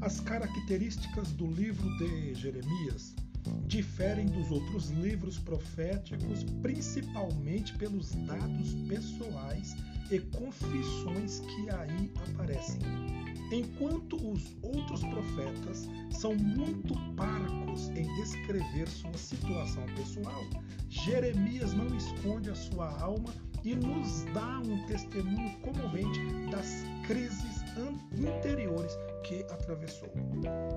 características do livro de Jeremias diferem dos outros livros proféticos principalmente pelos dados pessoais e confissões que aí aparecem. Enquanto os outros profetas são muito parcos em descrever sua situação pessoal, Jeremias não esconde a sua alma e nos dá um testemunho comovente das crises interiores que atravessou.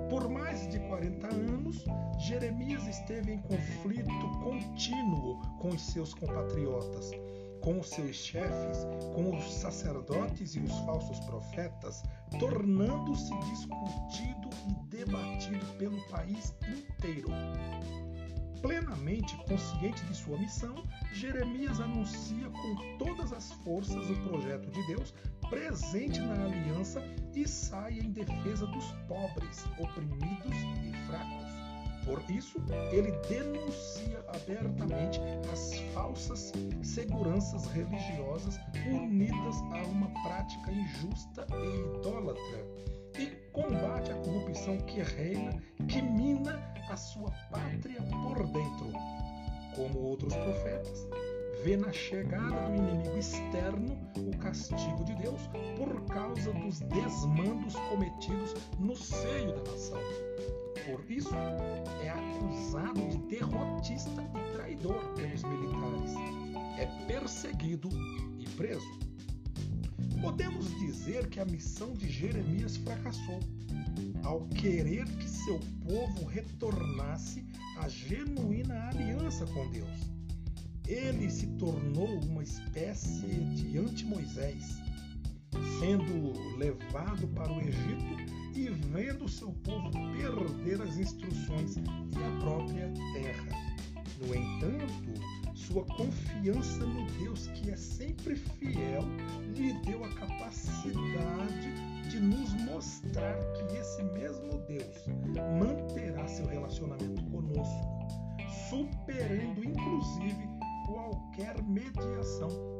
Por mais de 40 anos, Jeremias esteve em conflito contínuo com os seus compatriotas, com os seus chefes, com os sacerdotes e os falsos profetas, tornando-se discutido e debatido pelo país inteiro. Plenamente consciente de sua missão, Jeremias anuncia com todas as forças o projeto de Deus presente na aliança e sai em defesa dos pobres, oprimidos e fracos. Por isso, ele denuncia abertamente as falsas seguranças religiosas unidas a uma prática injusta e idólatra e combate a corrupção que reina, que mina a sua pátria por dentro. Como outros profetas, vê na chegada do inimigo externo o castigo de Deus por causa dos desmandos cometidos no seio da nação. Por isso, é acusado de derrotista e traidor pelos militares. É perseguido e preso. Podemos dizer que a missão de Jeremias fracassou ao querer que seu povo retornasse à genuína aliança com Deus. Ele se tornou uma espécie de anti-Moisés, sendo levado para o Egito e vendo seu povo perder as instruções e a própria terra. No entanto, sua confiança no Deus que é sempre fiel lhe deu a capacidade de nos mostrar que esse mesmo Deus manterá seu relacionamento conosco, superando inclusive mediação